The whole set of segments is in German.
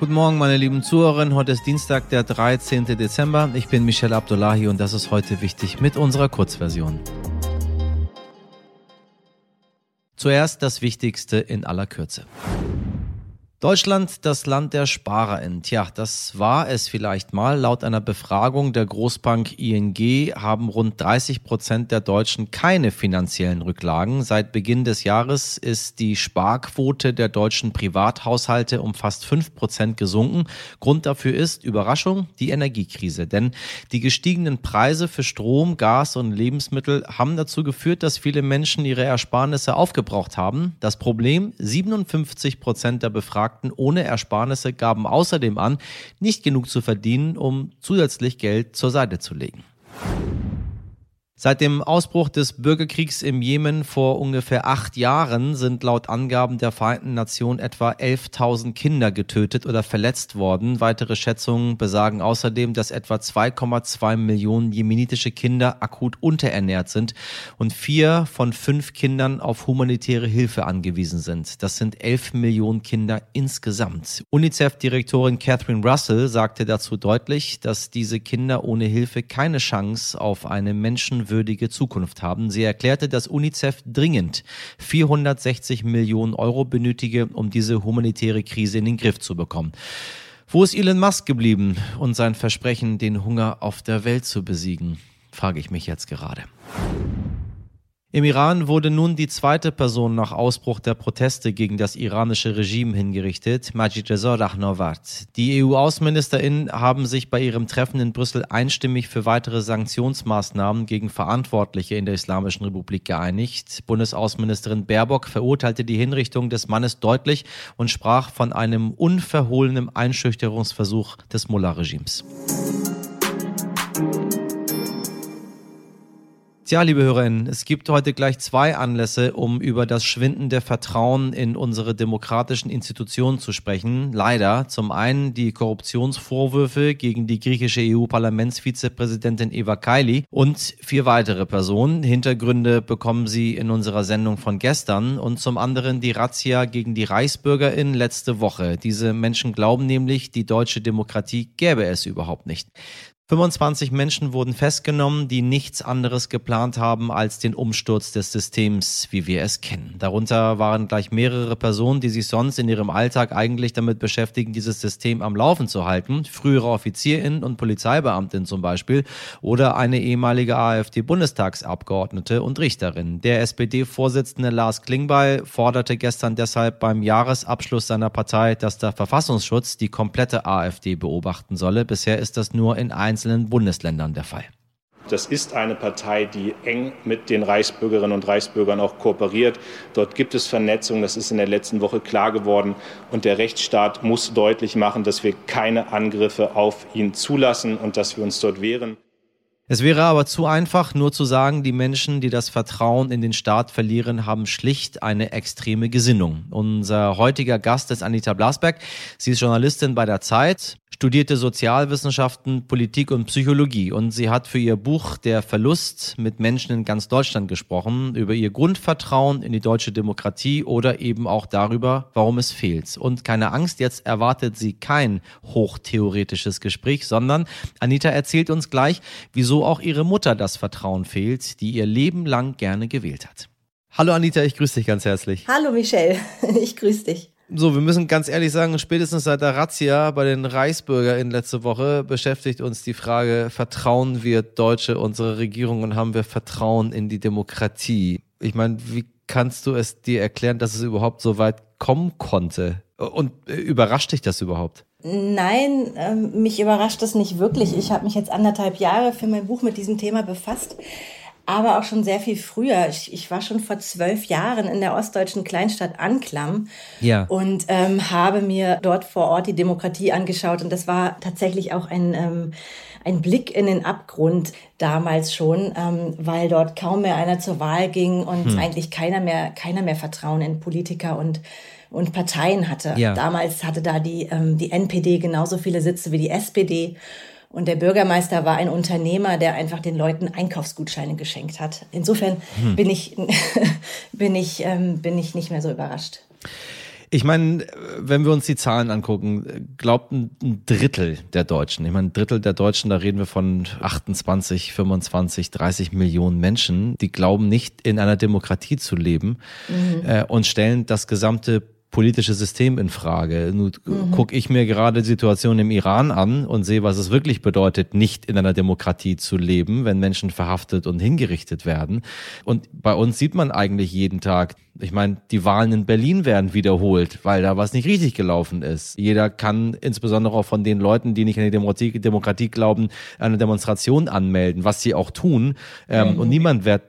Guten Morgen, meine lieben Zuhörerinnen. Heute ist Dienstag, der 13. Dezember. Ich bin Michel Abdullahi und das ist heute wichtig mit unserer Kurzversion. Zuerst das Wichtigste in aller Kürze. Deutschland, das Land der SparerInnen. Tja, das war es vielleicht mal. Laut einer Befragung der Großbank ING haben rund 30 Prozent der Deutschen keine finanziellen Rücklagen. Seit Beginn des Jahres ist die Sparquote der deutschen Privathaushalte um fast fünf Prozent gesunken. Grund dafür ist, Überraschung, die Energiekrise. Denn die gestiegenen Preise für Strom, Gas und Lebensmittel haben dazu geführt, dass viele Menschen ihre Ersparnisse aufgebraucht haben. Das Problem, 57 Prozent der Befragten Befragten ohne Ersparnisse gaben außerdem an, nicht genug zu verdienen, um zusätzlich Geld zur Seite zu legen. Seit dem Ausbruch des Bürgerkriegs im Jemen vor ungefähr acht Jahren sind laut Angaben der Vereinten Nationen etwa 11.000 Kinder getötet oder verletzt worden. Weitere Schätzungen besagen außerdem, dass etwa 2,2 Millionen jemenitische Kinder akut unterernährt sind und vier von fünf Kindern auf humanitäre Hilfe angewiesen sind. Das sind 11 Millionen Kinder insgesamt. UNICEF-Direktorin Catherine Russell sagte dazu deutlich, dass diese Kinder ohne Hilfe keine Chance auf eine Menschen menschenwürdige Zukunft haben. Sie erklärte, dass UNICEF dringend 460 Millionen Euro benötige, um diese humanitäre Krise in den Griff zu bekommen. Wo ist Elon Musk geblieben und sein Versprechen, den Hunger auf der Welt zu besiegen? Frage ich mich jetzt gerade. Im Iran wurde nun die zweite Person nach Ausbruch der Proteste gegen das iranische Regime hingerichtet, Majid Reza Rahnavard. Die EU-AußenministerInnen haben sich bei ihrem Treffen in Brüssel einstimmig für weitere Sanktionsmaßnahmen gegen Verantwortliche in der Islamischen Republik geeinigt. Bundesaußenministerin Baerbock verurteilte die Hinrichtung des Mannes deutlich und sprach von einem unverhohlenen Einschüchterungsversuch des Mullah-Regimes. Tja, liebe Hörerinnen, es gibt heute gleich zwei Anlässe, um über das schwindende Vertrauen in unsere demokratischen Institutionen zu sprechen. Leider zum einen die Korruptionsvorwürfe gegen die griechische EU-Parlamentsvizepräsidentin Eva Kaili und vier weitere Personen. Hintergründe bekommen Sie in unserer Sendung von gestern und zum anderen die Razzia gegen die Reichsbürgerin letzte Woche. Diese Menschen glauben nämlich, die deutsche Demokratie gäbe es überhaupt nicht. 25 Menschen wurden festgenommen, die nichts anderes geplant haben als den Umsturz des Systems, wie wir es kennen. Darunter waren gleich mehrere Personen, die sich sonst in ihrem Alltag eigentlich damit beschäftigen, dieses System am Laufen zu halten. Frühere Offizierinnen und Polizeibeamtinnen zum Beispiel oder eine ehemalige AfD-Bundestagsabgeordnete und Richterin. Der SPD-Vorsitzende Lars Klingbeil forderte gestern deshalb beim Jahresabschluss seiner Partei, dass der Verfassungsschutz die komplette AfD beobachten solle. Bisher ist das nur in einzelnen Bundesländern der Fall. Das ist eine Partei, die eng mit den Reichsbürgerinnen und Reichsbürgern auch kooperiert. Dort gibt es Vernetzung, das ist in der letzten Woche klar geworden. Und der Rechtsstaat muss deutlich machen, dass wir keine Angriffe auf ihn zulassen und dass wir uns dort wehren. Es wäre aber zu einfach, nur zu sagen, die Menschen, die das Vertrauen in den Staat verlieren, haben schlicht eine extreme Gesinnung. Unser heutiger Gast ist Anita Blasberg. Sie ist Journalistin bei der Zeit, studierte Sozialwissenschaften, Politik und Psychologie und sie hat für ihr Buch Der Verlust mit Menschen in ganz Deutschland gesprochen, über ihr Grundvertrauen in die deutsche Demokratie oder eben auch darüber, warum es fehlt. Und keine Angst, jetzt erwartet sie kein hochtheoretisches Gespräch, sondern Anita erzählt uns gleich, wieso auch ihre Mutter das Vertrauen fehlt, die ihr Leben lang gerne gewählt hat. Hallo Anita, ich grüße dich ganz herzlich. Hallo Michelle, ich grüße dich. So, wir müssen ganz ehrlich sagen, spätestens seit der Razzia bei den ReichsbürgerInnen letzte Woche beschäftigt uns die Frage, vertrauen wir Deutsche unsere Regierung und haben wir Vertrauen in die Demokratie? Ich meine, wie kannst du es dir erklären, dass es überhaupt so weit kommen konnte? Und äh, überrascht dich das überhaupt? Nein, ähm, mich überrascht das nicht wirklich. Ich habe mich jetzt anderthalb Jahre für mein Buch mit diesem Thema befasst aber auch schon sehr viel früher. Ich, ich war schon vor zwölf Jahren in der ostdeutschen Kleinstadt Anklam ja. und ähm, habe mir dort vor Ort die Demokratie angeschaut. Und das war tatsächlich auch ein, ähm, ein Blick in den Abgrund damals schon, ähm, weil dort kaum mehr einer zur Wahl ging und hm. eigentlich keiner mehr, keiner mehr Vertrauen in Politiker und und Parteien hatte. Ja. Damals hatte da die, ähm, die NPD genauso viele Sitze wie die SPD. Und der Bürgermeister war ein Unternehmer, der einfach den Leuten Einkaufsgutscheine geschenkt hat. Insofern hm. bin ich, bin ich, ähm, bin ich nicht mehr so überrascht. Ich meine, wenn wir uns die Zahlen angucken, glaubt ein Drittel der Deutschen, ich meine, ein Drittel der Deutschen, da reden wir von 28, 25, 30 Millionen Menschen, die glauben nicht in einer Demokratie zu leben mhm. äh, und stellen das gesamte politische System in Frage. Nun mhm. gucke ich mir gerade die Situation im Iran an und sehe, was es wirklich bedeutet, nicht in einer Demokratie zu leben, wenn Menschen verhaftet und hingerichtet werden. Und bei uns sieht man eigentlich jeden Tag, ich meine, die Wahlen in Berlin werden wiederholt, weil da was nicht richtig gelaufen ist. Jeder kann insbesondere auch von den Leuten, die nicht an die Demokratie, Demokratie glauben, eine Demonstration anmelden, was sie auch tun. Ähm, mhm. Und niemand wird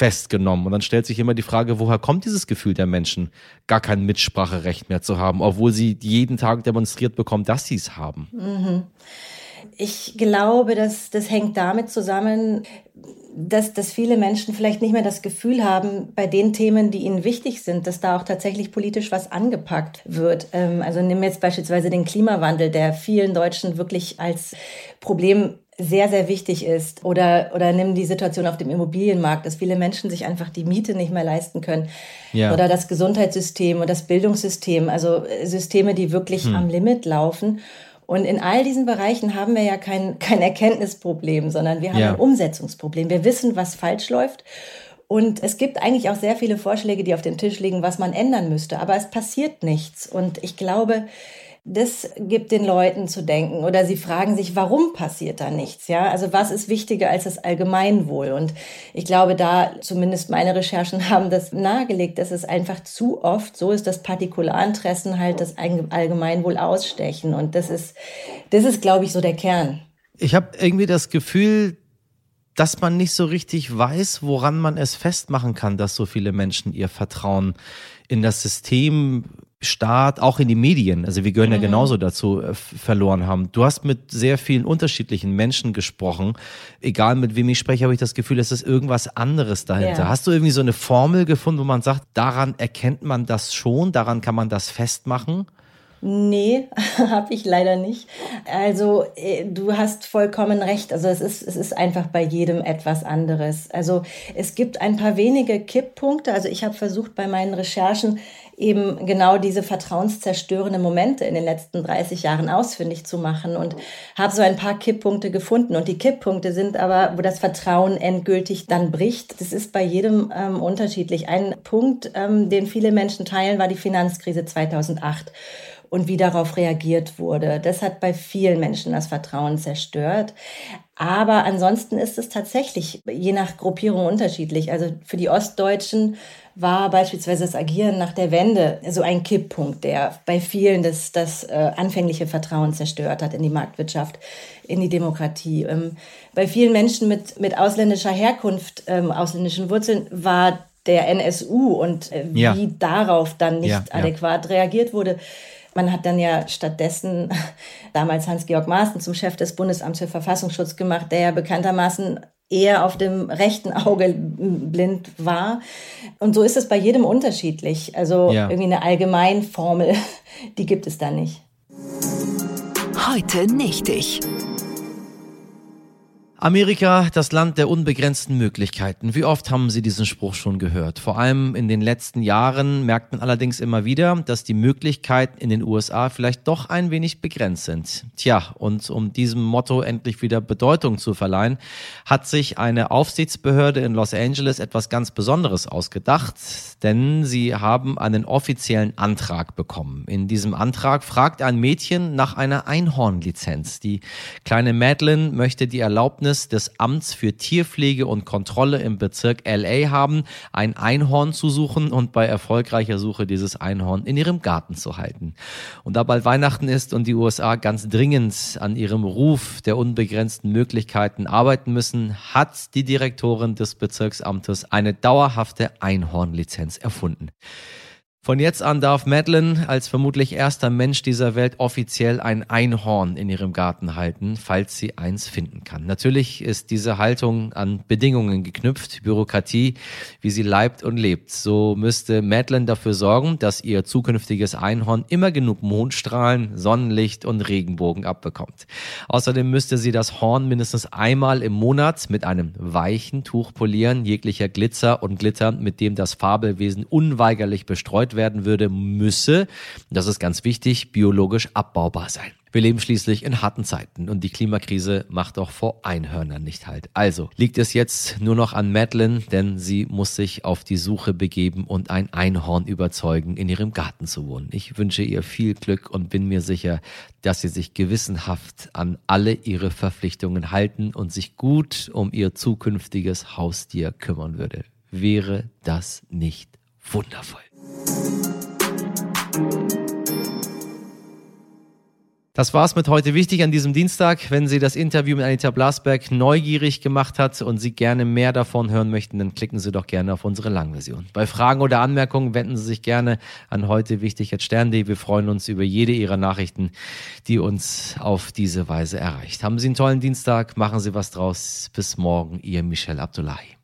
festgenommen. Und dann stellt sich immer die Frage, woher kommt dieses Gefühl der Menschen, gar kein Mitspracherecht mehr zu haben, obwohl sie jeden Tag demonstriert bekommen, dass sie es haben? Mhm. Ich glaube, dass das hängt damit zusammen, dass, dass viele Menschen vielleicht nicht mehr das Gefühl haben, bei den Themen, die ihnen wichtig sind, dass da auch tatsächlich politisch was angepackt wird. Ähm, also nimm jetzt beispielsweise den Klimawandel, der vielen Deutschen wirklich als Problem sehr, sehr wichtig ist. Oder, oder nimm die Situation auf dem Immobilienmarkt, dass viele Menschen sich einfach die Miete nicht mehr leisten können. Ja. Oder das Gesundheitssystem und das Bildungssystem, also Systeme, die wirklich hm. am Limit laufen. Und in all diesen Bereichen haben wir ja kein, kein Erkenntnisproblem, sondern wir haben ja. ein Umsetzungsproblem. Wir wissen, was falsch läuft. Und es gibt eigentlich auch sehr viele Vorschläge, die auf dem Tisch liegen, was man ändern müsste. Aber es passiert nichts. Und ich glaube, das gibt den Leuten zu denken oder sie fragen sich, warum passiert da nichts? Ja, also was ist wichtiger als das Allgemeinwohl? Und ich glaube, da zumindest meine Recherchen haben das nahegelegt, dass es einfach zu oft so ist, dass Partikularinteressen halt das Allgemeinwohl ausstechen. Und das ist, das ist, glaube ich, so der Kern. Ich habe irgendwie das Gefühl, dass man nicht so richtig weiß, woran man es festmachen kann, dass so viele Menschen ihr Vertrauen in das System Staat, auch in die Medien, also wir gehören mhm. ja genauso dazu, äh, verloren haben. Du hast mit sehr vielen unterschiedlichen Menschen gesprochen. Egal mit wem ich spreche, habe ich das Gefühl, es ist irgendwas anderes dahinter. Ja. Hast du irgendwie so eine Formel gefunden, wo man sagt, daran erkennt man das schon, daran kann man das festmachen? Nee, habe ich leider nicht. Also äh, du hast vollkommen recht. Also es ist, es ist einfach bei jedem etwas anderes. Also es gibt ein paar wenige Kipppunkte. Also ich habe versucht bei meinen Recherchen eben genau diese vertrauenszerstörenden Momente in den letzten 30 Jahren ausfindig zu machen und habe so ein paar Kipppunkte gefunden. Und die Kipppunkte sind aber, wo das Vertrauen endgültig dann bricht. Das ist bei jedem ähm, unterschiedlich. Ein Punkt, ähm, den viele Menschen teilen, war die Finanzkrise 2008 und wie darauf reagiert wurde. Das hat bei vielen Menschen das Vertrauen zerstört. Aber ansonsten ist es tatsächlich je nach Gruppierung unterschiedlich. Also für die Ostdeutschen war beispielsweise das Agieren nach der Wende so ein Kipppunkt, der bei vielen das, das äh, anfängliche Vertrauen zerstört hat in die Marktwirtschaft, in die Demokratie. Ähm, bei vielen Menschen mit, mit ausländischer Herkunft, ähm, ausländischen Wurzeln war der NSU und äh, wie ja. darauf dann nicht ja, adäquat ja. reagiert wurde. Man hat dann ja stattdessen damals Hans-Georg Maaßen zum Chef des Bundesamts für Verfassungsschutz gemacht, der ja bekanntermaßen eher auf dem rechten Auge blind war. Und so ist es bei jedem unterschiedlich. Also ja. irgendwie eine Allgemeinformel, die gibt es da nicht. Heute nicht ich. Amerika, das Land der unbegrenzten Möglichkeiten. Wie oft haben Sie diesen Spruch schon gehört? Vor allem in den letzten Jahren merkt man allerdings immer wieder, dass die Möglichkeiten in den USA vielleicht doch ein wenig begrenzt sind. Tja, und um diesem Motto endlich wieder Bedeutung zu verleihen, hat sich eine Aufsichtsbehörde in Los Angeles etwas ganz Besonderes ausgedacht, denn sie haben einen offiziellen Antrag bekommen. In diesem Antrag fragt ein Mädchen nach einer Einhornlizenz. Die kleine Madeline möchte die Erlaubnis Erlaubnis des Amts für Tierpflege und Kontrolle im Bezirk LA haben, ein Einhorn zu suchen und bei erfolgreicher Suche dieses Einhorn in ihrem Garten zu halten. Und da bald Weihnachten ist und die USA ganz dringend an ihrem Ruf der unbegrenzten Möglichkeiten arbeiten müssen, hat die Direktorin des Bezirksamtes eine dauerhafte Einhornlizenz erfunden. Von jetzt an darf Madeline als vermutlich erster Mensch dieser Welt offiziell ein Einhorn in ihrem Garten halten, falls sie eins finden kann. Natürlich ist diese Haltung an Bedingungen geknüpft, Bürokratie, wie sie leibt und lebt. So müsste Madeline dafür sorgen, dass ihr zukünftiges Einhorn immer genug Mondstrahlen, Sonnenlicht und Regenbogen abbekommt. Außerdem müsste sie das Horn mindestens einmal im Monat mit einem weichen Tuch polieren, jeglicher Glitzer und Glitter, mit dem das Fabelwesen unweigerlich bestreut verstreut werden würde, müsse, das ist ganz wichtig, biologisch abbaubar sein. Wir leben schließlich in harten Zeiten und die Klimakrise macht auch vor Einhörnern nicht halt. Also liegt es jetzt nur noch an Madeline, denn sie muss sich auf die Suche begeben und ein Einhorn überzeugen, in ihrem Garten zu wohnen. Ich wünsche ihr viel Glück und bin mir sicher, dass sie sich gewissenhaft an alle ihre Verpflichtungen halten und sich gut um ihr zukünftiges Haustier kümmern würde. Wäre das nicht wundervoll? Das war's mit heute wichtig an diesem Dienstag. Wenn Sie das Interview mit Anita Blasberg neugierig gemacht hat und Sie gerne mehr davon hören möchten, dann klicken Sie doch gerne auf unsere Langversion. Bei Fragen oder Anmerkungen wenden Sie sich gerne an heute wichtig at stern.de. Wir freuen uns über jede Ihrer Nachrichten, die uns auf diese Weise erreicht. Haben Sie einen tollen Dienstag, machen Sie was draus. Bis morgen, Ihr Michel Abdullahi.